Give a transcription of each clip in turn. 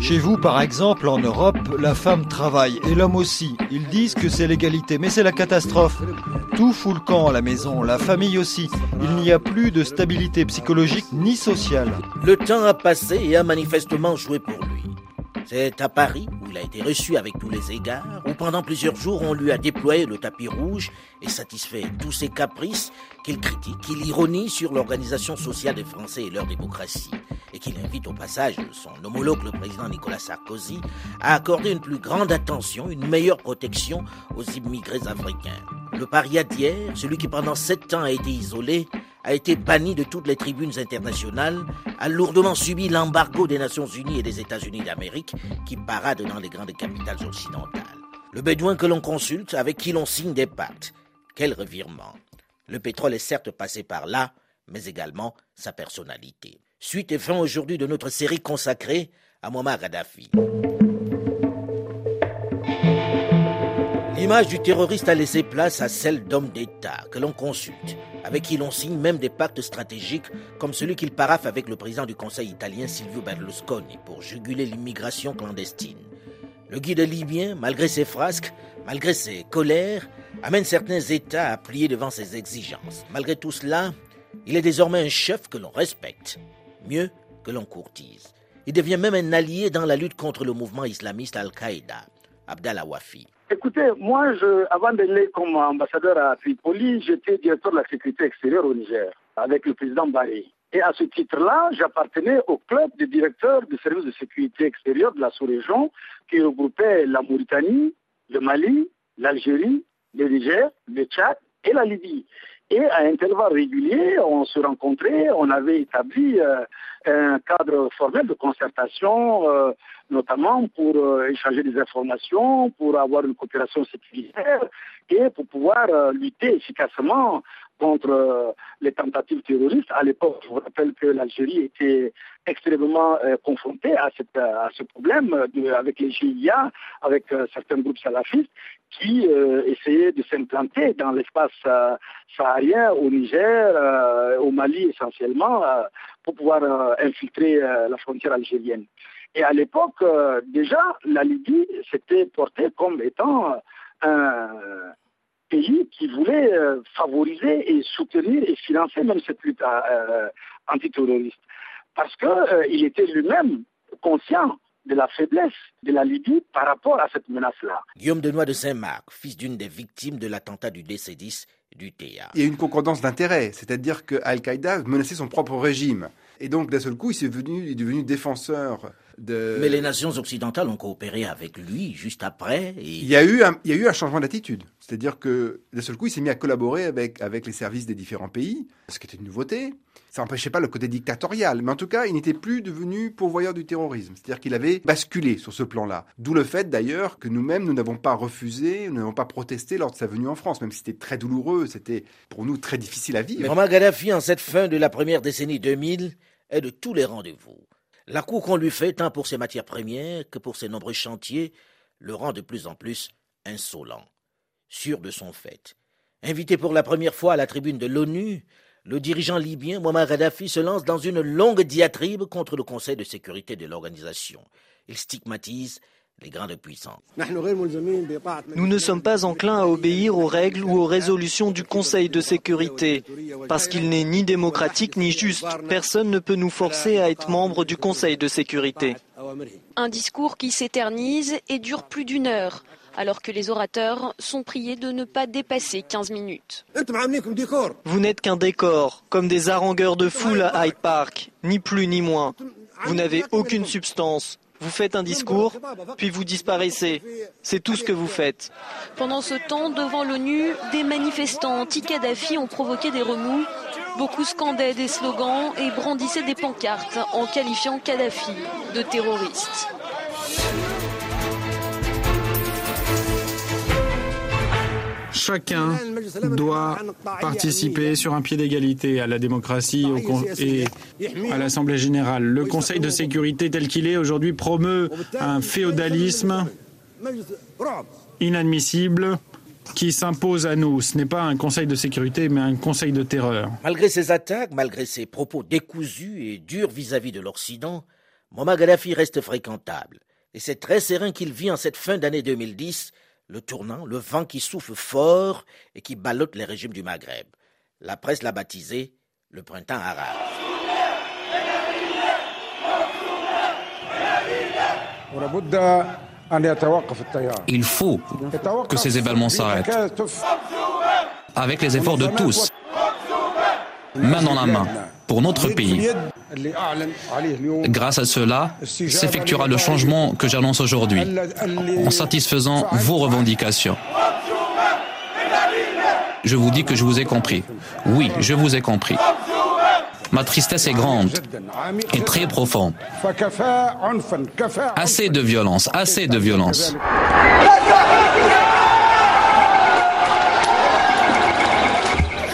Chez vous, par exemple, en Europe, la femme travaille et l'homme aussi. Ils disent que c'est l'égalité, mais c'est la catastrophe. Tout fout le camp à la maison, la famille aussi. Il n'y a plus de stabilité psychologique ni sociale. Le temps a passé et a manifestement joué pour lui. C'est à Paris, il a été reçu avec tous les égards, où pendant plusieurs jours on lui a déployé le tapis rouge et satisfait tous ses caprices, qu'il critique, qu'il ironise sur l'organisation sociale des Français et leur démocratie, et qu'il invite au passage son homologue, le président Nicolas Sarkozy, à accorder une plus grande attention, une meilleure protection aux immigrés africains. Le paria d'hier, celui qui pendant sept ans a été isolé, a été banni de toutes les tribunes internationales, a lourdement subi l'embargo des Nations Unies et des États-Unis d'Amérique qui paradent dans les grandes capitales occidentales. Le bédouin que l'on consulte, avec qui l'on signe des pactes. Quel revirement. Le pétrole est certes passé par là, mais également sa personnalité. Suite et fin aujourd'hui de notre série consacrée à Muammar Gaddafi. L'image du terroriste a laissé place à celle d'hommes d'État que l'on consulte, avec qui l'on signe même des pactes stratégiques comme celui qu'il paraffe avec le président du Conseil italien Silvio Berlusconi pour juguler l'immigration clandestine. Le guide libyen, malgré ses frasques, malgré ses colères, amène certains États à plier devant ses exigences. Malgré tout cela, il est désormais un chef que l'on respecte, mieux que l'on courtise. Il devient même un allié dans la lutte contre le mouvement islamiste Al-Qaïda, Abdallah Wafi. Écoutez, moi, je, avant d'aller comme ambassadeur à Tripoli, j'étais directeur de la sécurité extérieure au Niger, avec le président Barry. Et à ce titre-là, j'appartenais au club des directeurs du service de sécurité extérieure de la sous-région, qui regroupait la Mauritanie, le Mali, l'Algérie, le Niger, le Tchad et la Libye. Et à intervalles réguliers, on se rencontrait, on avait établi euh, un cadre formel de concertation, euh, notamment pour euh, échanger des informations, pour avoir une coopération sécuritaire et pour pouvoir lutter efficacement contre les tentatives terroristes. À l'époque, je vous rappelle que l'Algérie était extrêmement confrontée à, ce problème de, avec les GIA, avec certains groupes salafistes qui essayaient de s'implanter dans l'espace saharien, au Niger, au Mali essentiellement, pour pouvoir infiltrer la frontière algérienne. Et à l'époque, déjà, la Libye s'était portée comme étant un pays qui voulait favoriser et soutenir et financer même cette lutte antiterroriste. Parce qu'il était lui-même conscient de la faiblesse de la Libye par rapport à cette menace-là. Guillaume Denois de Saint-Marc, fils d'une des victimes de l'attentat du DC-10 du TA. Il y a une concordance d'intérêts, c'est-à-dire que Al-Qaïda menaçait son propre régime. Et donc, d'un seul coup, il est, devenu, il est devenu défenseur de... Mais les nations occidentales ont coopéré avec lui juste après. Et... Il, y a eu un, il y a eu un changement d'attitude. C'est-à-dire que d'un seul coup, il s'est mis à collaborer avec, avec les services des différents pays, ce qui était une nouveauté. Ça n'empêchait pas le côté dictatorial, mais en tout cas, il n'était plus devenu pourvoyeur du terrorisme. C'est-à-dire qu'il avait basculé sur ce plan-là. D'où le fait d'ailleurs que nous-mêmes, nous n'avons pas refusé, nous n'avons pas protesté lors de sa venue en France, même si c'était très douloureux, c'était pour nous très difficile à vivre. Mais Gaddafi, en cette fin de la première décennie 2000, est de tous les rendez-vous. La cour qu'on lui fait, tant pour ses matières premières que pour ses nombreux chantiers, le rend de plus en plus insolent, sûr de son fait. Invité pour la première fois à la tribune de l'ONU, le dirigeant libyen Muammar Gaddafi se lance dans une longue diatribe contre le Conseil de sécurité de l'organisation. Il stigmatise les grandes puissances. Nous ne sommes pas enclins à obéir aux règles ou aux résolutions du Conseil de sécurité, parce qu'il n'est ni démocratique ni juste. Personne ne peut nous forcer à être membre du Conseil de sécurité. Un discours qui s'éternise et dure plus d'une heure alors que les orateurs sont priés de ne pas dépasser 15 minutes. Vous n'êtes qu'un décor, comme des harangueurs de foule à Hyde Park, ni plus ni moins. Vous n'avez aucune substance. Vous faites un discours, puis vous disparaissez. C'est tout ce que vous faites. Pendant ce temps, devant l'ONU, des manifestants anti-Kadhafi ont provoqué des remous. Beaucoup scandaient des slogans et brandissaient des pancartes en qualifiant Kadhafi de terroriste. Chacun doit participer sur un pied d'égalité à la démocratie et à l'Assemblée générale. Le Conseil de sécurité tel qu'il est aujourd'hui promeut un féodalisme inadmissible qui s'impose à nous. Ce n'est pas un conseil de sécurité, mais un conseil de terreur. Malgré ces attaques, malgré ses propos décousus et durs vis-à-vis de l'Occident, Muammar Gaddafi reste fréquentable. Et c'est très serein qu'il vit en cette fin d'année 2010, le tournant, le vent qui souffle fort et qui ballotte les régimes du Maghreb. La presse l'a baptisé le printemps arabe. Il faut que ces événements s'arrêtent. Avec les efforts de tous, main dans la main, pour notre pays. Grâce à cela, s'effectuera le changement que j'annonce aujourd'hui, en satisfaisant vos revendications. Je vous dis que je vous ai compris. Oui, je vous ai compris. Ma tristesse est grande et très profonde. Assez de violence, assez de violence.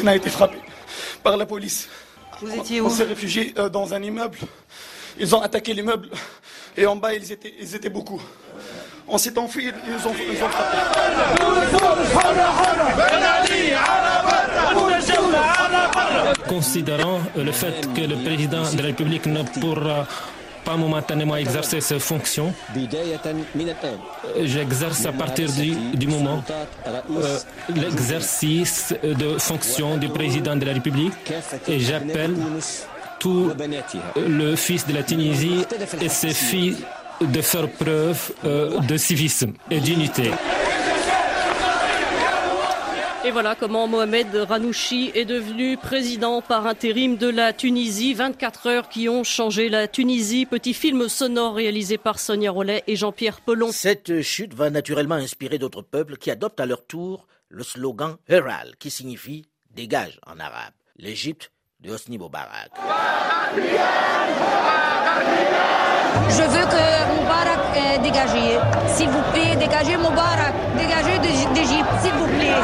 On a été frappé par la police. Vous étiez où On s'est réfugié euh, dans un immeuble. Ils ont attaqué l'immeuble et en bas ils étaient, ils étaient beaucoup. On s'est enfui, ils ont, ils ont frappé. Considérant le fait que le président de la République ne pourra pas momentanément exercer ses fonctions. J'exerce à partir du, moment euh, l'exercice de fonction du président de la République et j'appelle tout le fils de la Tunisie et ses filles de faire preuve euh, de civisme et d'unité. Et voilà comment Mohamed Ranouchi est devenu président par intérim de la Tunisie. 24 heures qui ont changé la Tunisie. Petit film sonore réalisé par Sonia Rollet et Jean-Pierre Pelon. Cette chute va naturellement inspirer d'autres peuples qui adoptent à leur tour le slogan Heral, qui signifie dégage en arabe. L'Égypte de Hosni Moubarak. Je veux que Moubarak est dégagé. S'il vous plaît, dégagez Moubarak. Dégagez d'Égypte, s'il vous plaît.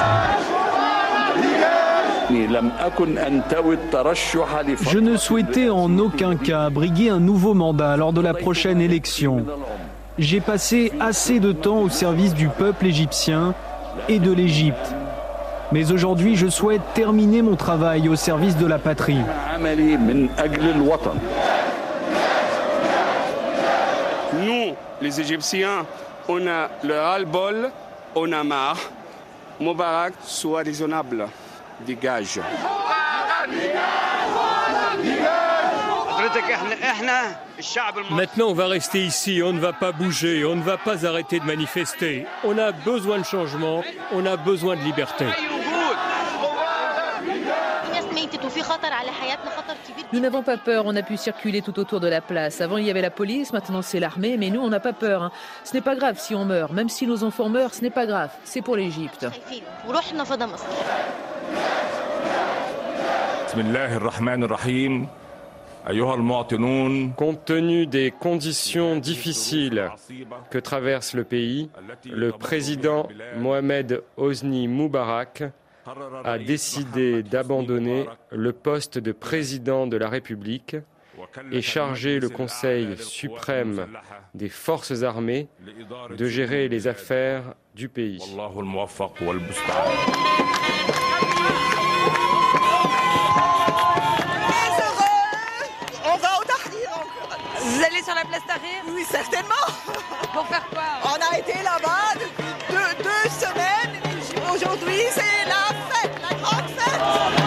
Je ne souhaitais en aucun cas briguer un nouveau mandat lors de la prochaine élection. J'ai passé assez de temps au service du peuple égyptien et de l'Égypte. Mais aujourd'hui, je souhaite terminer mon travail au service de la patrie. Nous, les Égyptiens, on a le ras-le-bol, on a marre. Moubarak soit raisonnable. Dégage. Maintenant, on va rester ici, on ne va pas bouger, on ne va pas arrêter de manifester. On a besoin de changement, on a besoin de liberté. Nous n'avons pas peur, on a pu circuler tout autour de la place. Avant, il y avait la police, maintenant c'est l'armée, mais nous, on n'a pas peur. hein. Ce n'est pas grave si on meurt, même si nos enfants meurent, ce n'est pas grave. C'est pour l'Égypte. Compte tenu des conditions difficiles que traverse le pays, le président Mohamed Hosni Moubarak a décidé d'abandonner le poste de président de la République et charger le Conseil suprême des forces armées de gérer les affaires du pays. Oui, certainement. Pour faire quoi On a été là-bas depuis deux, deux semaines. Aujourd'hui, c'est la fête, la grande fête.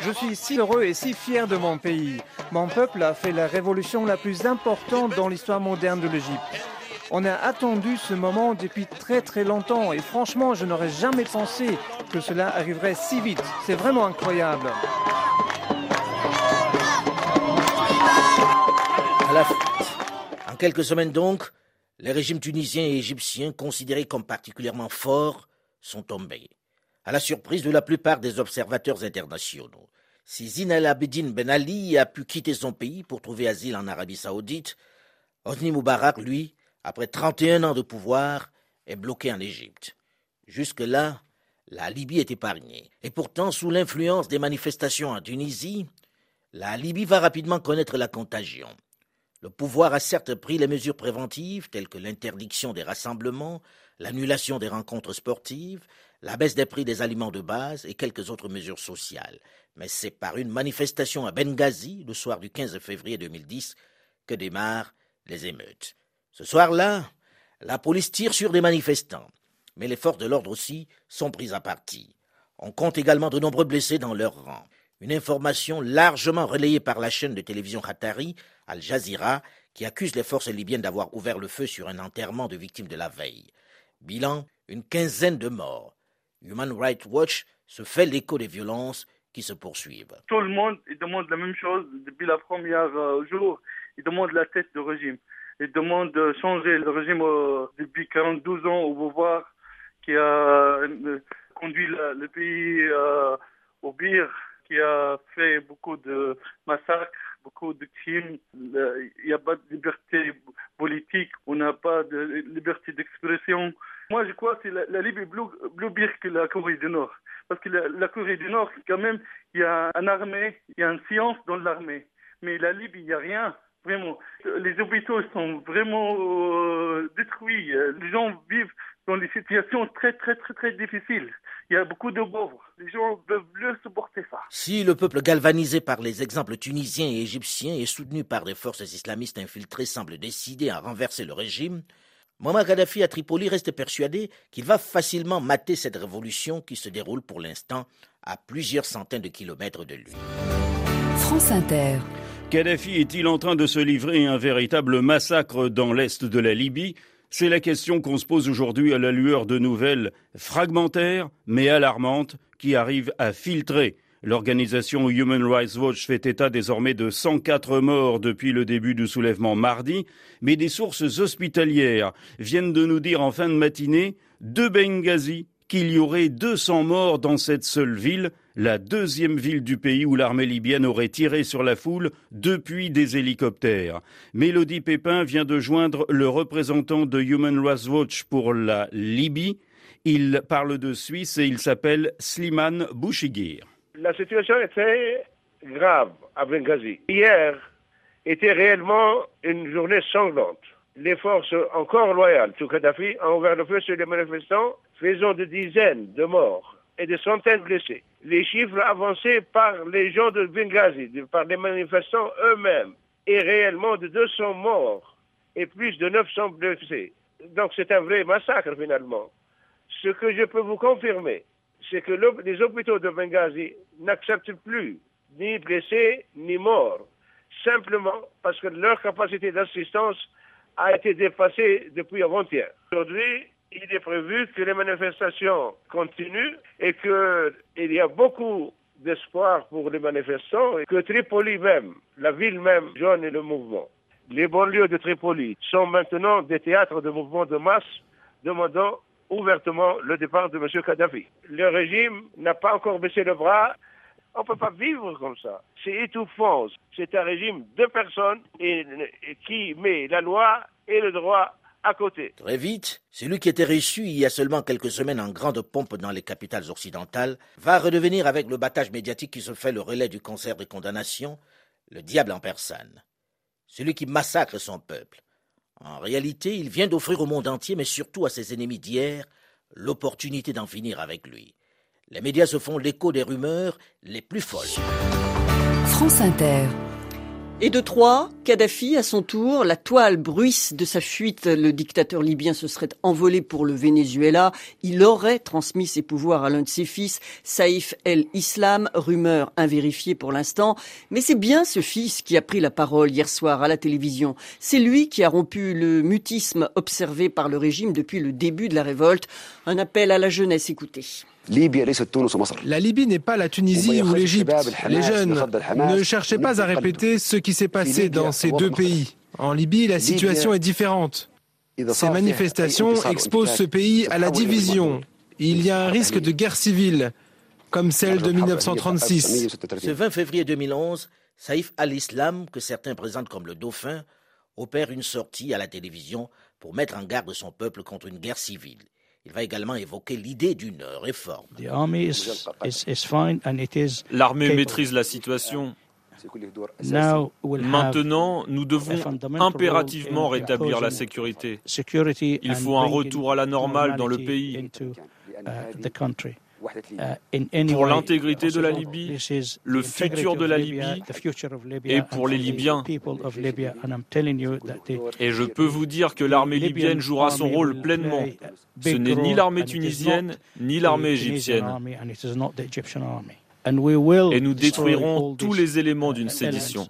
Je suis si heureux et si fier de mon pays. Mon peuple a fait la révolution la plus importante dans l'histoire moderne de l'Égypte. On a attendu ce moment depuis très très longtemps et franchement, je n'aurais jamais pensé que cela arriverait si vite. C'est vraiment incroyable. À la. En quelques semaines donc, les régimes tunisiens et égyptiens considérés comme particulièrement forts sont tombés. À la surprise de la plupart des observateurs internationaux. Si Zine El Abidine Ben Ali a pu quitter son pays pour trouver asile en Arabie Saoudite, Hosni Moubarak, lui, après 31 ans de pouvoir, est bloqué en Égypte. Jusque-là, la Libye est épargnée. Et pourtant, sous l'influence des manifestations en Tunisie, la Libye va rapidement connaître la contagion. Le pouvoir a certes pris les mesures préventives telles que l'interdiction des rassemblements, l'annulation des rencontres sportives, la baisse des prix des aliments de base et quelques autres mesures sociales. Mais c'est par une manifestation à Benghazi, le soir du 15 février 2010, que démarrent les émeutes. Ce soir-là, la police tire sur des manifestants, mais les forces de l'ordre aussi sont prises à partie. On compte également de nombreux blessés dans leur rang. Une information largement relayée par la chaîne de télévision Qatari, Al Jazeera, qui accuse les forces libyennes d'avoir ouvert le feu sur un enterrement de victimes de la veille. Bilan, une quinzaine de morts. Human Rights Watch se fait l'écho des violences qui se poursuivent. Tout le monde demande la même chose depuis la première euh, jour. Il demande la tête du régime. Il demande de changer le régime euh, depuis 42 ans au pouvoir qui a euh, conduit le, pays au pire, qui a fait beaucoup de massacres, beaucoup de crimes. Il n'y a pas de liberté politique, on n'a pas de liberté d'expression. Moi, je crois que la, la Libye plus pire que la Corée du Nord. Parce que la, Corée du Nord, quand même, il y a une armée, il y a une science dans l'armée. Mais la Libye, il n'y a rien. Vraiment. Les hôpitaux sont vraiment euh, détruits. Les gens vivent dans des situations très, très, très, très difficiles. Il y a beaucoup de pauvres. Les gens peuvent plus supporter ça. Si le peuple galvanisé par les exemples tunisiens et égyptiens et soutenu par des forces islamistes infiltrées semble décidé à renverser le régime, Muammar Kadhafi à Tripoli reste persuadé qu'il va facilement mater cette révolution qui se déroule pour l'instant à plusieurs centaines de kilomètres de lui. France Inter. Kadhafi est-il en train de se livrer un véritable massacre dans l'est de la Libye? C'est la question qu'on se pose aujourd'hui à la lueur de nouvelles fragmentaires mais alarmantes qui arrivent à filtrer. L'organisation Human Rights Watch fait état désormais de 104 morts depuis le début du soulèvement mardi, mais des sources hospitalières viennent de nous dire en fin de matinée de Benghazi qu'il y aurait 200 morts dans cette seule ville, la deuxième ville du pays où l'armée libyenne aurait tiré sur la foule depuis des hélicoptères. Mélodie Pépin vient de joindre le représentant de Human Rights Watch pour la Libye. Il parle de Suisse et il s'appelle Slimane Bouchigir. La situation très grave à Benghazi. Hier était réellement une journée sanglante. Les forces encore loyales sous Kadhafi ont ouvert le feu sur les manifestants, faisant des dizaines de morts et des centaines de blessés. Les chiffres avancés par les gens de Benghazi, par les manifestants eux-mêmes, est réellement de 200 morts et plus de 900 blessés. Donc c'est un vrai massacre finalement. Ce que je peux vous confirmer, c'est que les hôpitaux de Benghazi n'acceptent plus ni blessés ni morts, simplement parce que leur capacité d'assistance a été dépassée depuis avant-hier. Aujourd'hui, il est prévu que les manifestations continuent et qu'il y a beaucoup d'espoir pour les manifestants et que Tripoli même, la ville même, joigne le mouvement. Les banlieues de Tripoli sont maintenant des théâtres de mouvements de masse demandant ouvertement le départ de M. Kadhafi. Le régime n'a pas encore baissé le bras. On ne peut pas vivre comme ça. C'est étouffant. C'est un régime de personnes qui met la loi et le droit à côté. Très vite, celui qui était reçu il y a seulement quelques semaines en grande pompe dans les capitales occidentales va redevenir avec le battage médiatique qui se fait le relais du concert des condamnations, le diable en personne. Celui qui massacre son peuple, en réalité, il vient d'offrir au monde entier, mais surtout à ses ennemis d'hier, l'opportunité d'en finir avec lui. Les médias se font l'écho des rumeurs les plus folles. France Inter. Et de Troyes, Kadhafi, à son tour, la toile bruisse de sa fuite. Le dictateur libyen se serait envolé pour le Venezuela. Il aurait transmis ses pouvoirs à l'un de ses fils, Saïf el-Islam, rumeur invérifiée pour l'instant. Mais c'est bien ce fils qui a pris la parole hier soir à la télévision. C'est lui qui a rompu le mutisme observé par le régime depuis le début de la révolte. Un appel à la jeunesse, écoutez. La Libye n'est pas la Tunisie ou l'Égypte. Les jeunes ne cherchez pas à répéter ce qui s'est passé dans ces deux pays. En Libye, la situation est différente. Ces manifestations exposent ce pays à la division. Il y a un risque de guerre civile, comme celle de 1936. Ce 20 février 2011, Saïf al-Islam, que certains présentent comme le dauphin, opère une sortie à la télévision pour mettre en garde son peuple contre une guerre civile. Il va également évoquer l'idée d'une réforme. L'armée maîtrise la situation. Maintenant, nous devons impérativement rétablir la sécurité. Il faut un retour à la normale dans le pays. Uh, pour l'intégrité de la Libye, le futur de la Libye et pour les Libyens. Et je peux vous dire que l'armée libyenne jouera son rôle pleinement. Ce n'est ni l'armée tunisienne ni l'armée égyptienne. Et nous détruirons tous les éléments d'une sédition.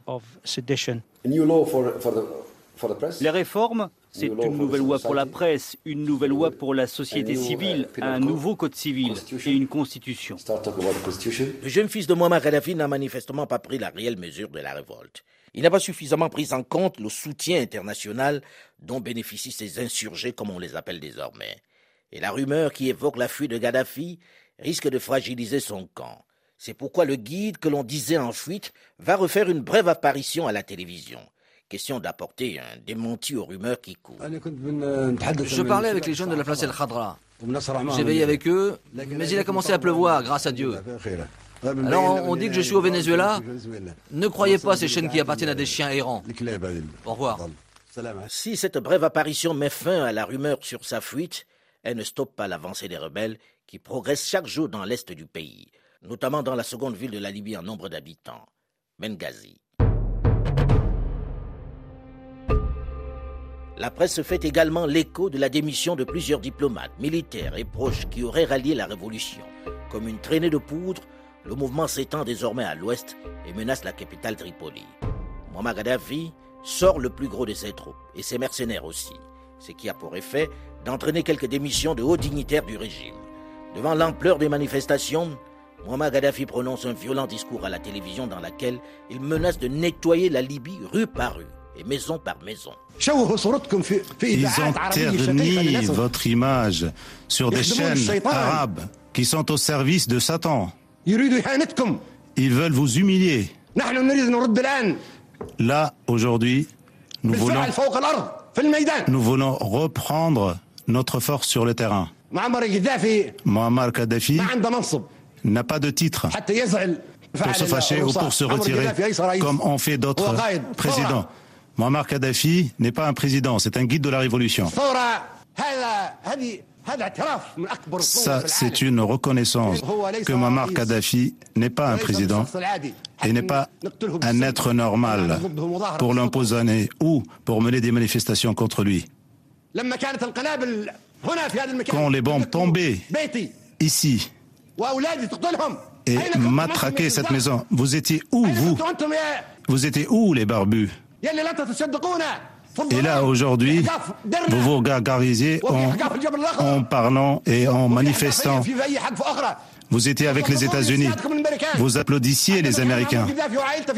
Les réformes, c'est une nouvelle loi pour la presse, une nouvelle loi pour la société civile, un nouveau code civil et une constitution. Le jeune fils de Muammar Kadhafi n'a manifestement pas pris la réelle mesure de la révolte. Il n'a pas suffisamment pris en compte le soutien international dont bénéficient ces insurgés, comme on les appelle désormais. Et la rumeur qui évoque la fuite de Kadhafi risque de fragiliser son camp. C'est pourquoi le guide que l'on disait en fuite va refaire une brève apparition à la télévision. Question d'apporter un démenti aux rumeurs qui courent. Je parlais avec les jeunes de la place El Khadra. J'ai veillé avec eux, mais il a commencé à pleuvoir, grâce à Dieu. Alors on dit que je suis au Venezuela. Ne croyez pas ces chaînes qui appartiennent à des chiens errants. Au revoir. Si cette brève apparition met fin à la rumeur sur sa fuite, elle ne stoppe pas l'avancée des rebelles qui progressent chaque jour dans l'est du pays, notamment dans la seconde ville de la Libye en nombre d'habitants, Benghazi. La presse fait également l'écho de la démission de plusieurs diplomates, militaires et proches qui auraient rallié la révolution. Comme une traînée de poudre, le mouvement s'étend désormais à l'ouest et menace la capitale Tripoli. Muammar Gaddafi sort le plus gros de ses troupes et ses mercenaires aussi, ce qui a pour effet d'entraîner quelques démissions de hauts dignitaires du régime. Devant l'ampleur des manifestations, Muammar Gaddafi prononce un violent discours à la télévision dans lequel il menace de nettoyer la Libye rue par rue et maison par maison. Ils ont terni votre image sur des chaînes arabes qui sont au service de Satan. Ils veulent vous humilier. Là, aujourd'hui, nous voulons, nous voulons reprendre notre force sur le terrain. Muammar Kadhafi n'a pas de titre pour se fâcher ou pour se retirer, comme ont fait d'autres présidents. Muammar Kadhafi n'est pas un président, c'est un guide de la révolution. Ça, c'est une reconnaissance que Muammar Kadhafi n'est pas un président et n'est pas un être normal pour l'empoisonner ou pour mener des manifestations contre lui. Quand les bombes tombaient ici et matraquaient cette maison, vous étiez où, vous Vous étiez où, les barbus et là, aujourd'hui, vous vous gargarisez en, parlant et en manifestant. Vous étiez avec les États-Unis. Vous applaudissiez les Américains.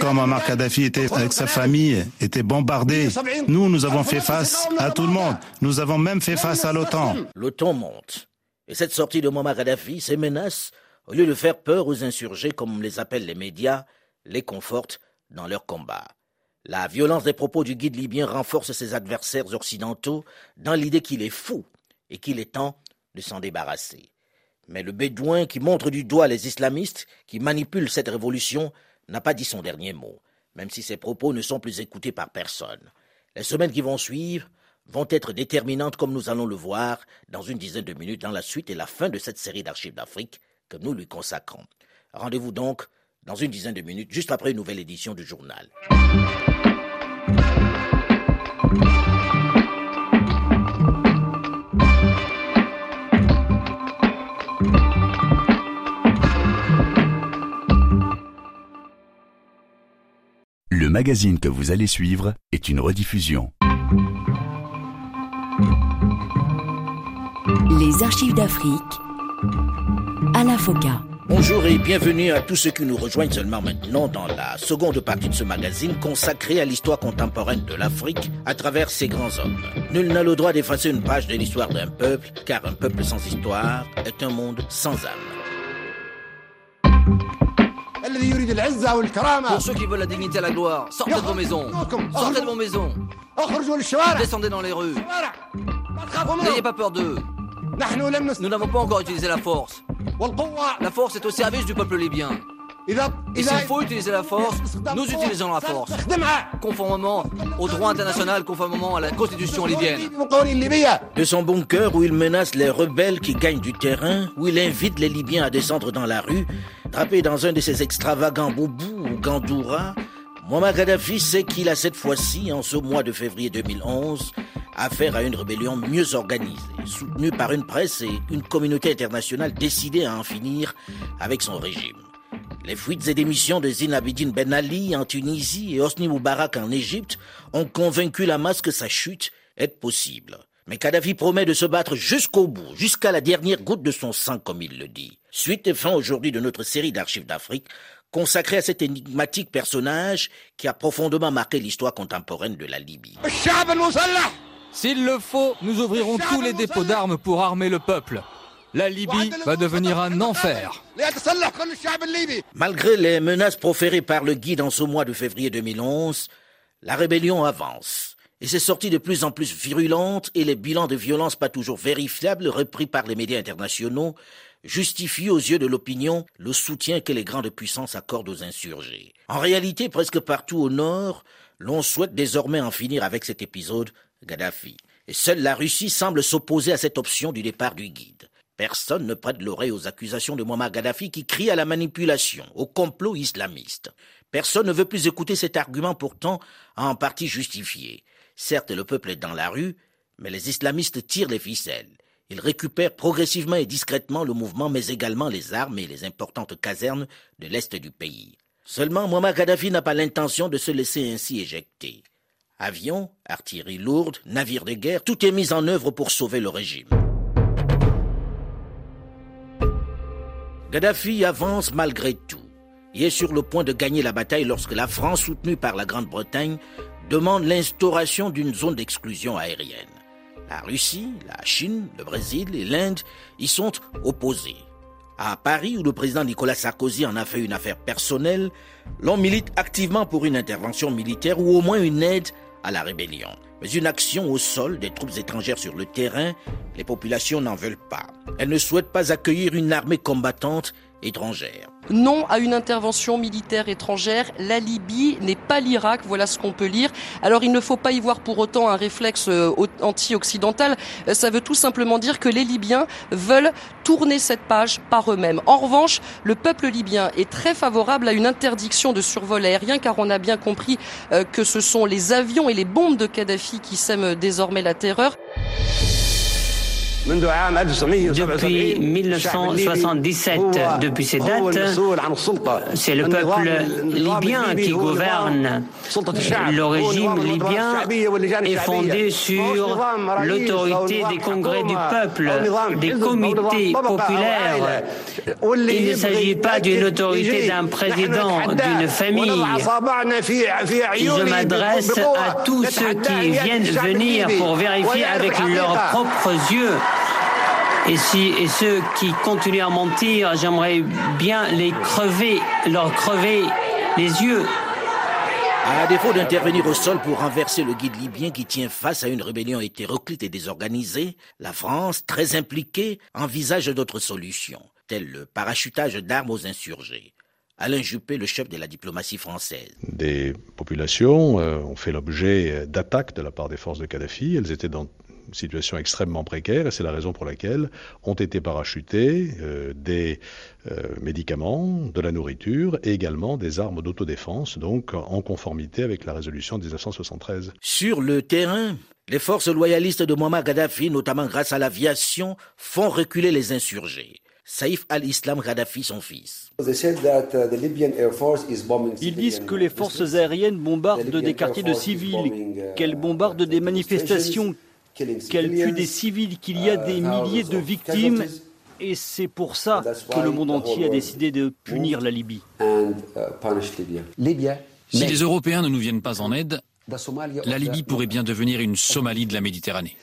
Comme Omar Kadhafi était avec sa famille, était bombardé. Nous, nous avons fait face à tout le monde. Nous avons même fait face à l'OTAN. L'OTAN monte. Et cette sortie de Muammar Kadhafi, ces menaces, au lieu de faire peur aux insurgés, comme les appellent les médias, les confortent dans leur combat. La violence des propos du guide libyen renforce ses adversaires occidentaux dans l'idée qu'il est fou et qu'il est temps de s'en débarrasser. Mais le bédouin qui montre du doigt les islamistes qui manipulent cette révolution n'a pas dit son dernier mot, même si ses propos ne sont plus écoutés par personne. Les semaines qui vont suivre vont être déterminantes comme nous allons le voir dans une dizaine de minutes dans la suite et la fin de cette série d'archives d'Afrique que nous lui consacrons. Rendez-vous donc dans une dizaine de minutes, juste après une nouvelle édition du journal. Le magazine que vous allez suivre est une rediffusion. Les archives d'Afrique à la FOCA. Bonjour et bienvenue à tous ceux qui nous rejoignent seulement maintenant dans la seconde partie de ce magazine consacré à l'histoire contemporaine de l'Afrique à travers ses grands hommes. Nul n'a le droit d'effacer une page de l'histoire d'un peuple, car un peuple sans histoire est un monde sans âme. Pour ceux qui veulent la dignité et la gloire, sortez de vos maisons. Sortez de vos maisons. Descendez dans les rues. N'ayez pas peur d'eux. Nous n'avons pas encore utilisé la force. La force est au service du peuple libyen. Et s'il faut utiliser la force, nous utilisons la force. Conformément au droit international, conformément à la constitution libyenne. De son bunker où il menace les rebelles qui gagnent du terrain, où il invite les Libyens à descendre dans la rue, drapé dans un de ses extravagants boubous ou gandoura, Muammar Gaddafi sait qu'il a cette fois-ci, en ce mois de février 2011, affaire à une rébellion mieux organisée, soutenue par une presse et une communauté internationale décidée à en finir avec son régime. Les fuites et démissions de Zinabidine Ben Ali en Tunisie et Hosni Moubarak en Égypte ont convaincu la masse que sa chute est possible. Mais Kadhafi promet de se battre jusqu'au bout, jusqu'à la dernière goutte de son sang, comme il le dit. Suite et fin aujourd'hui de notre série d'archives d'Afrique, consacrée à cet énigmatique personnage qui a profondément marqué l'histoire contemporaine de la Libye. S'il le faut, nous ouvrirons tous les dépôts d'armes pour armer le peuple. La Libye va devenir un enfer. Malgré les menaces proférées par le guide en ce mois de février 2011, la rébellion avance. Et s'est sortie de plus en plus virulente et les bilans de violence pas toujours vérifiables repris par les médias internationaux justifient aux yeux de l'opinion le soutien que les grandes puissances accordent aux insurgés. En réalité, presque partout au nord, l'on souhaite désormais en finir avec cet épisode Gaddafi. Et seule la Russie semble s'opposer à cette option du départ du guide. Personne ne prête l'oreille aux accusations de Muammar Gaddafi qui crie à la manipulation, au complot islamiste. Personne ne veut plus écouter cet argument pourtant en partie justifié. Certes, le peuple est dans la rue, mais les islamistes tirent les ficelles. Ils récupèrent progressivement et discrètement le mouvement, mais également les armes et les importantes casernes de l'est du pays. Seulement, Muammar Gaddafi n'a pas l'intention de se laisser ainsi éjecter. Avions, artillerie lourde, navires de guerre, tout est mis en œuvre pour sauver le régime. Gaddafi avance malgré tout. Il est sur le point de gagner la bataille lorsque la France, soutenue par la Grande-Bretagne, demande l'instauration d'une zone d'exclusion aérienne. La Russie, la Chine, le Brésil et l'Inde y sont opposés. À Paris, où le président Nicolas Sarkozy en a fait une affaire personnelle, l'on milite activement pour une intervention militaire ou au moins une aide à la rébellion. Mais une action au sol des troupes étrangères sur le terrain, les populations n'en veulent pas. Elles ne souhaitent pas accueillir une armée combattante étrangère. Non à une intervention militaire étrangère. La Libye n'est pas l'Irak, voilà ce qu'on peut lire. Alors il ne faut pas y voir pour autant un réflexe euh, anti-occidental. Euh, ça veut tout simplement dire que les Libyens veulent tourner cette page par eux-mêmes. En revanche, le peuple libyen est très favorable à une interdiction de survol aérien car on a bien compris euh, que ce sont les avions et les bombes de Kadhafi qui sèment désormais la terreur. Depuis 1977, depuis ces dates, c'est le peuple libyen qui gouverne. Le régime libyen est fondé sur l'autorité des congrès du peuple, des comités populaires. Il ne s'agit pas d'une autorité d'un président, d'une famille. je m'adresse à tous ceux qui viennent venir pour vérifier avec leurs propres yeux et, si, et ceux qui continuent à mentir, j'aimerais bien les crever, leur crever les yeux. À défaut d'intervenir au sol pour renverser le guide libyen qui tient face à une rébellion hétéroclite et désorganisée, la France, très impliquée, envisage d'autres solutions, telles le parachutage d'armes aux insurgés. Alain Juppé, le chef de la diplomatie française. Des populations euh, ont fait l'objet d'attaques de la part des forces de Kadhafi. Elles étaient dans situation extrêmement précaire et c'est la raison pour laquelle ont été parachutés euh, des euh, médicaments, de la nourriture et également des armes d'autodéfense, donc en conformité avec la résolution 1973. Sur le terrain, les forces loyalistes de Muammar Gaddafi, notamment grâce à l'aviation, font reculer les insurgés. Saïf al-Islam Gaddafi, son fils. Ils disent que les forces aériennes bombardent des quartiers de civils, qu'elles bombardent des manifestations, qu'elle tue des civils, qu'il y a des milliers de victimes. Et c'est pour ça que le monde entier a décidé de punir la Libye. Si les Européens ne nous viennent pas en aide, la Libye pourrait bien devenir une Somalie de la Méditerranée.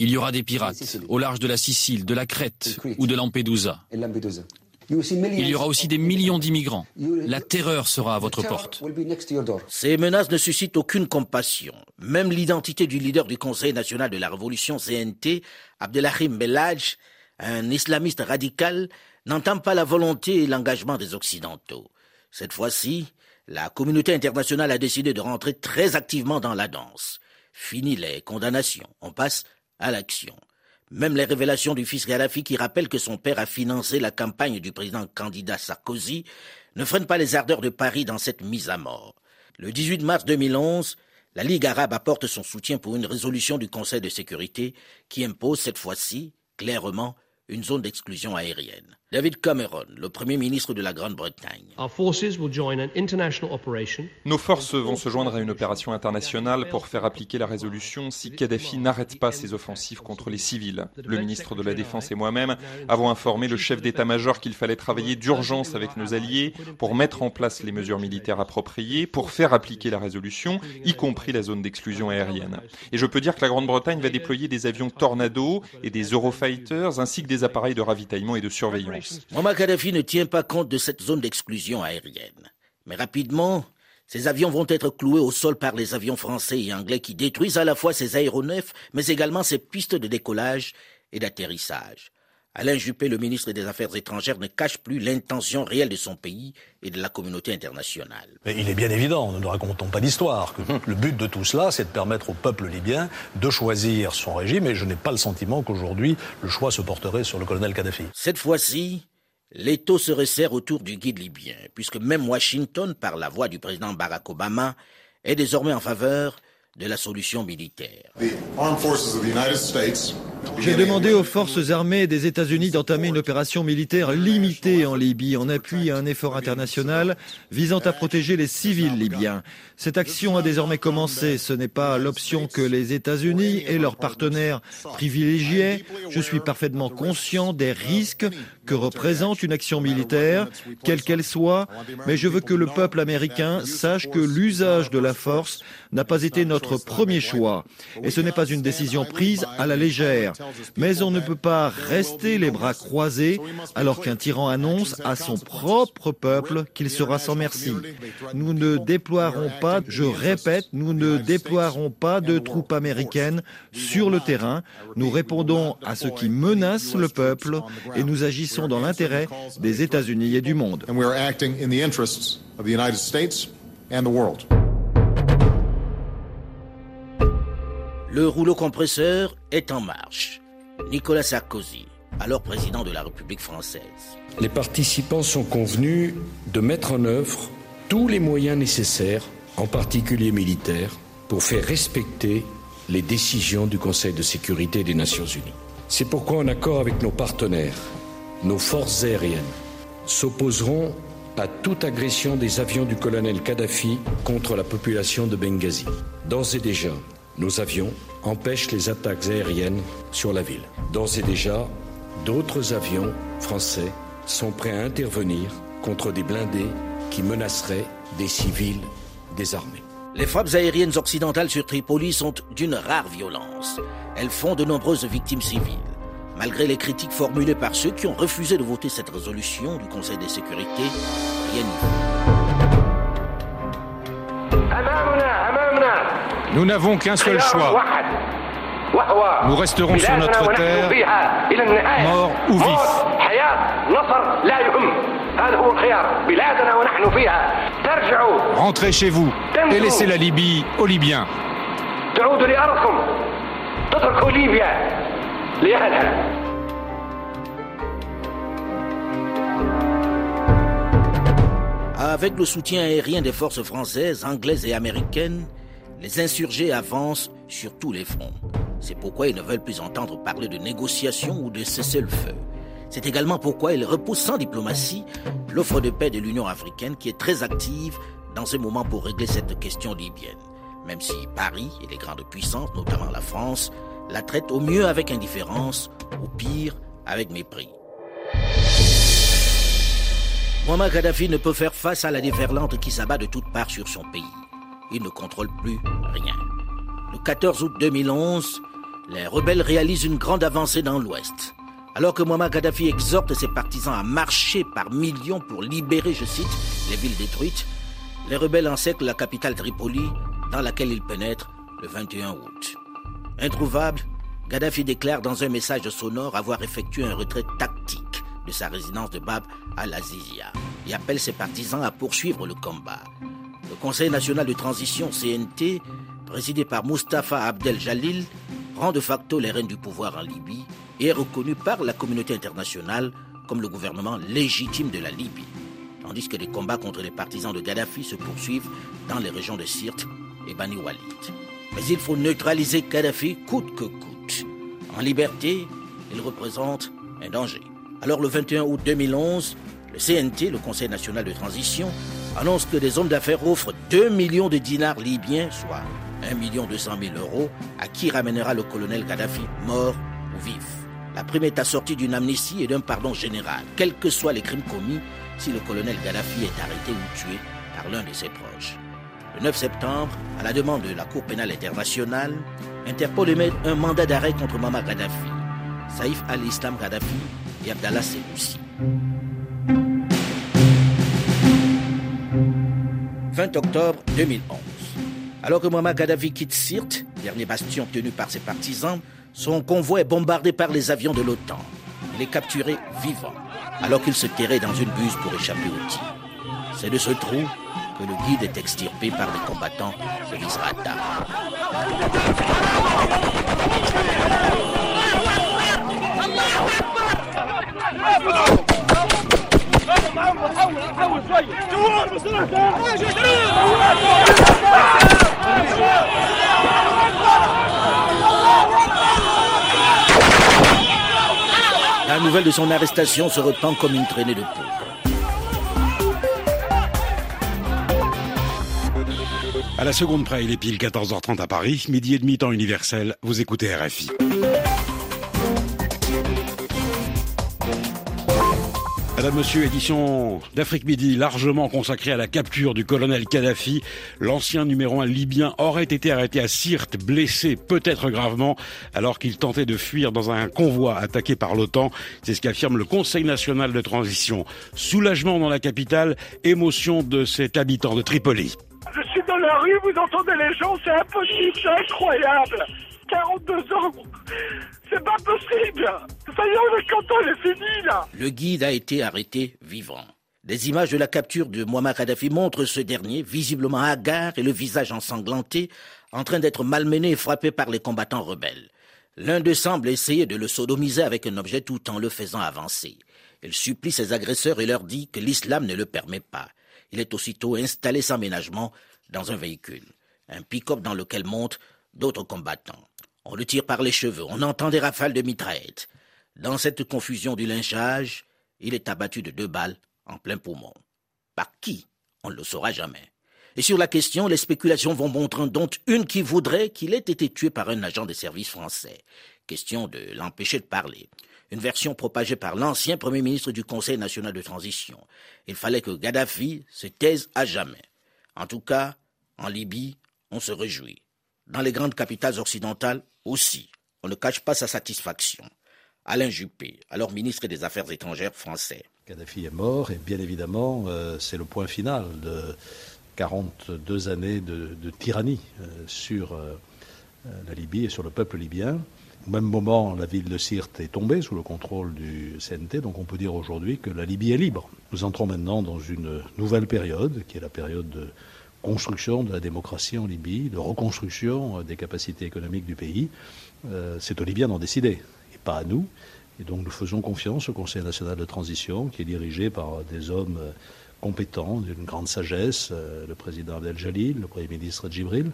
Il y aura des pirates au large de la Sicile, de la Crète ou de Lampedusa. Il y aura aussi des millions d'immigrants. La terreur sera à votre porte. Ces menaces ne suscitent aucune compassion. Même l'identité du leader du Conseil national de la Révolution CNT, Abdelahim Belhaj, un islamiste radical, n'entame pas la volonté et l'engagement des Occidentaux. Cette fois-ci, la communauté internationale a décidé de rentrer très activement dans la danse. Fini les condamnations, on passe à l'action. Même les révélations du fils Gaddafi qui rappelle que son père a financé la campagne du président candidat Sarkozy ne freinent pas les ardeurs de Paris dans cette mise à mort. Le 18 mars 2011, la Ligue arabe apporte son soutien pour une résolution du Conseil de sécurité qui impose cette fois-ci, clairement, une zone d'exclusion aérienne. David Cameron, le Premier ministre de la Grande-Bretagne. Nos forces vont se joindre à une opération internationale pour faire appliquer la résolution si Kadhafi n'arrête pas ses offensives contre les civils. Le ministre de la Défense et moi-même avons informé le chef d'état-major qu'il fallait travailler d'urgence avec nos alliés pour mettre en place les mesures militaires appropriées pour faire appliquer la résolution, y compris la zone d'exclusion aérienne. Et je peux dire que la Grande-Bretagne va déployer des avions Tornado et des Eurofighters ainsi que des appareils de ravitaillement et de surveillance. Muammar Kadhafi ne tient pas compte de cette zone d'exclusion aérienne. Mais rapidement, ces avions vont être cloués au sol par les avions français et anglais qui détruisent à la fois ses aéronefs, mais également ses pistes de décollage et d'atterrissage. Alain Juppé, le ministre des Affaires étrangères, ne cache plus l'intention réelle de son pays et de la communauté internationale. Mais il est bien évident, nous ne racontons pas d'histoire, que le but de tout cela, c'est de permettre au peuple libyen de choisir son régime, et je n'ai pas le sentiment qu'aujourd'hui le choix se porterait sur le colonel Kadhafi. Cette fois-ci, l'étau se resserre autour du guide libyen, puisque même Washington, par la voix du président Barack Obama, est désormais en faveur de la solution militaire. J'ai demandé aux forces armées des États-Unis d'entamer une opération militaire limitée en Libye en appui à un effort international visant à protéger les civils libyens. Cette action a désormais commencé. Ce n'est pas l'option que les États-Unis et leurs partenaires privilégiaient. Je suis parfaitement conscient des risques que représente une action militaire, quelle qu'elle soit, mais je veux que le peuple américain sache que l'usage de la force n'a pas été notre premier choix. Et ce n'est pas une décision prise à la légère. Mais on ne peut pas rester les bras croisés alors qu'un tyran annonce à son propre peuple qu'il sera sans merci. Nous ne déploierons pas, je répète, nous ne déploierons pas de troupes américaines sur le terrain. Nous répondons à ce qui menace le peuple et nous agissons dans l'intérêt des États-Unis et du monde. Le rouleau compresseur est en marche. Nicolas Sarkozy, alors président de la République française. Les participants sont convenus de mettre en œuvre tous les moyens nécessaires, en particulier militaires, pour faire respecter les décisions du Conseil de sécurité des Nations Unies. C'est pourquoi, en accord avec nos partenaires, nos forces aériennes s'opposeront à toute agression des avions du colonel Kadhafi contre la population de Benghazi. D'ores et déjà, nos avions empêchent les attaques aériennes sur la ville. D'ores et déjà, d'autres avions français sont prêts à intervenir contre des blindés qui menaceraient des civils désarmés. Les frappes aériennes occidentales sur Tripoli sont d'une rare violence. Elles font de nombreuses victimes civiles. Malgré les critiques formulées par ceux qui ont refusé de voter cette résolution du Conseil de sécurité, rien n'y fait. Nous n'avons qu'un seul choix. Nous resterons sur notre terre, morts ou vifs. Rentrez chez vous et laissez la Libye aux Libyens. Avec le soutien aérien des forces françaises, anglaises et américaines, les insurgés avancent sur tous les fronts. C'est pourquoi ils ne veulent plus entendre parler de négociations ou de cessez-le-feu. C'est également pourquoi ils repoussent sans diplomatie l'offre de paix de l'Union africaine qui est très active dans ce moment pour régler cette question libyenne. Même si Paris et les grandes puissances, notamment la France, la traitent au mieux avec indifférence, au pire avec mépris. Muammar Kadhafi ne peut faire face à la déferlante qui s'abat de toutes parts sur son pays il ne contrôle plus rien. Le 14 août 2011, les rebelles réalisent une grande avancée dans l'ouest. Alors que Muammar Gaddafi exhorte ses partisans à marcher par millions pour libérer, je cite, les villes détruites, les rebelles encerclent la capitale Tripoli, dans laquelle ils pénètrent le 21 août. Introuvable, Gaddafi déclare dans un message sonore avoir effectué un retrait tactique de sa résidence de Bab al-Azizia et appelle ses partisans à poursuivre le combat. Le Conseil national de transition CNT, présidé par Mustafa Abdel Jalil, prend de facto les rênes du pouvoir en Libye et est reconnu par la communauté internationale comme le gouvernement légitime de la Libye, tandis que les combats contre les partisans de Gaddafi se poursuivent dans les régions de Sirte et Bani Walid. Mais il faut neutraliser Gaddafi coûte que coûte. En liberté, il représente un danger. Alors le 21 août 2011, le CNT, le Conseil national de transition, annonce que des hommes d'affaires offrent 2 millions de dinars libyens, soit 1 million 200 000 euros, à qui ramènera le colonel Gaddafi, mort ou vif. La prime est assortie d'une amnistie et d'un pardon général, quels que soient les crimes commis, si le colonel Gaddafi est arrêté ou tué par l'un de ses proches. Le 9 septembre, à la demande de la Cour pénale internationale, Interpol émet un mandat d'arrêt contre Mama Gaddafi, Saïf al-Islam Gaddafi et Abdallah Seboussi. 20 octobre 2011. Alors que Muammar Gaddafi quitte Sirte, dernier bastion tenu par ses partisans, son convoi est bombardé par les avions de l'OTAN. Il est capturé vivant, alors qu'il se terrait dans une buse pour échapper au tir. C'est de ce trou que le guide est extirpé par les combattants de La nouvelle de son arrestation se repent comme une traînée de poudre. À la seconde près, il est pile 14h30 à Paris, midi et demi temps universel, vous écoutez RFI. Madame, Monsieur, édition d'Afrique Midi largement consacrée à la capture du colonel Kadhafi. L'ancien numéro un libyen aurait été arrêté à Sirte, blessé peut-être gravement, alors qu'il tentait de fuir dans un convoi attaqué par l'OTAN. C'est ce qu'affirme le Conseil national de transition. Soulagement dans la capitale, émotion de cet habitant de Tripoli. Je suis dans la rue, vous entendez les gens, c'est impossible, c'est incroyable. 42 ans c'est pas possible Ça y est, on est content, il est fini, là Le guide a été arrêté vivant. Des images de la capture de Muammar Kadhafi montrent ce dernier, visiblement hagard et le visage ensanglanté, en train d'être malmené et frappé par les combattants rebelles. L'un d'eux semble essayer de le sodomiser avec un objet tout en le faisant avancer. Il supplie ses agresseurs et leur dit que l'islam ne le permet pas. Il est aussitôt installé sans ménagement dans un véhicule, un pick-up dans lequel montent d'autres combattants. On le tire par les cheveux, on entend des rafales de mitraillettes. Dans cette confusion du lynchage, il est abattu de deux balles en plein poumon. Par qui? On ne le saura jamais. Et sur la question, les spéculations vont montrer dont une qui voudrait qu'il ait été tué par un agent des services français. Question de l'empêcher de parler. Une version propagée par l'ancien Premier ministre du Conseil national de transition. Il fallait que Gaddafi se taise à jamais. En tout cas, en Libye, on se réjouit. Dans les grandes capitales occidentales, aussi, on ne cache pas sa satisfaction. Alain Juppé, alors ministre des Affaires étrangères français. Kadhafi est mort et bien évidemment, euh, c'est le point final de 42 années de, tyrannie euh, sur euh, la Libye et sur le peuple libyen. Au même moment, la ville de Sirte est tombée sous le contrôle du CNT, donc on peut dire aujourd'hui que la Libye est libre. Nous entrons maintenant dans une nouvelle période, qui est la période de construction de la démocratie en Libye, de reconstruction euh, des capacités économiques du pays. Euh, c'est aux Libyens d'en décider, et pas à nous. Et donc nous faisons confiance au Conseil national de transition, qui est dirigé par des hommes euh, compétents, d'une grande sagesse, le président Abdel Jalil, le Premier ministre Djibril.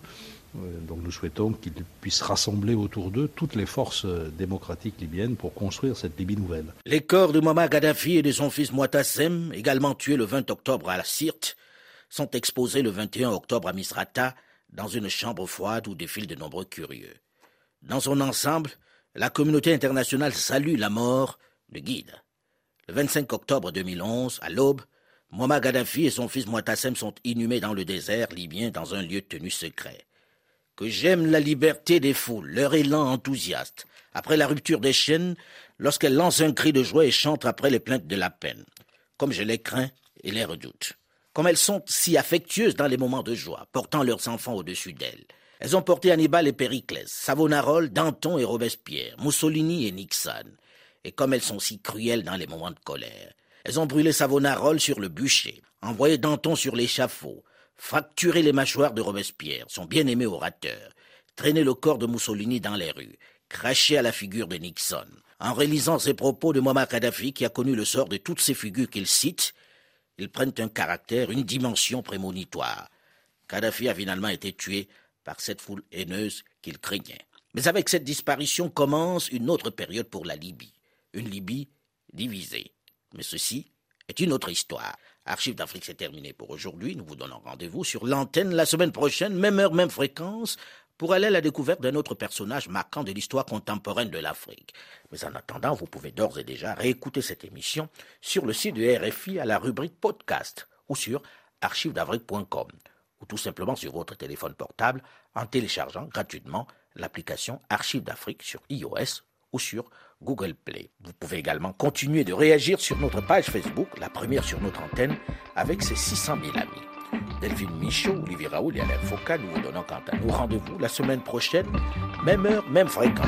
Donc nous souhaitons qu'ils puissent rassembler autour d'eux toutes les forces démocratiques libyennes pour construire cette Libye nouvelle. Les corps de Muammar Gaddafi et de son fils Mouattassem, également tués le 20 octobre à la Sirte, sont exposés le 21 octobre à Misrata dans une chambre froide où défilent de nombreux curieux. Dans son ensemble, la communauté internationale salue la mort du guide. Le 25 octobre 2011, à l'aube, Muammar Gaddafi et son fils Mouattassem sont inhumés dans le désert libyen dans un lieu tenu secret. Que j'aime la liberté des foules, leur élan enthousiaste, après la rupture des chaînes, lorsqu'elles lancent un cri de joie et chantent après les plaintes de la peine. Comme je les crains et les redoute. Comme elles sont si affectueuses dans les moments de joie, portant leurs enfants au-dessus d'elles. Elles ont porté Hannibal et Périclès, Savonarole, Danton et Robespierre, Mussolini et Nixon. Et comme elles sont si cruelles dans les moments de colère. Elles ont brûlé Savonarole sur le bûcher, envoyé Danton sur l'échafaud, fracturé les mâchoires de Robespierre, son bien-aimé orateur, traîné le corps de Mussolini dans les rues, craché à la figure de Nixon, en réalisant ces propos de Muammar Kadhafi qui a connu le sort de toutes ces figures qu'il cite, ils prennent un caractère, une dimension prémonitoire. Kadhafi a finalement été tué par cette foule haineuse qu'il craignait. Mais avec cette disparition commence une autre période pour la Libye, une Libye divisée. Mais ceci est une autre histoire. Archives d'Afrique, c'est terminé pour aujourd'hui. Nous vous donnons rendez-vous sur l'antenne la semaine prochaine, même heure, même fréquence, pour aller à la découverte d'un autre personnage marquant de l'histoire contemporaine de l'Afrique. Mais en attendant, vous pouvez d'ores et déjà réécouter cette émission sur le site de RFI à la rubrique podcast ou sur archivesdafrique.com ou tout simplement sur votre téléphone portable en téléchargeant gratuitement l'application Archives d'Afrique sur iOS ou sur Google Play. Vous pouvez également continuer de réagir sur notre page Facebook, la première sur notre antenne, avec ses 600 000 amis. Delphine Michaud, Olivier Raoul et Alain Foucault nous vous donnons quant à nous rendez-vous la semaine prochaine, même heure, même fréquence.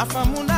A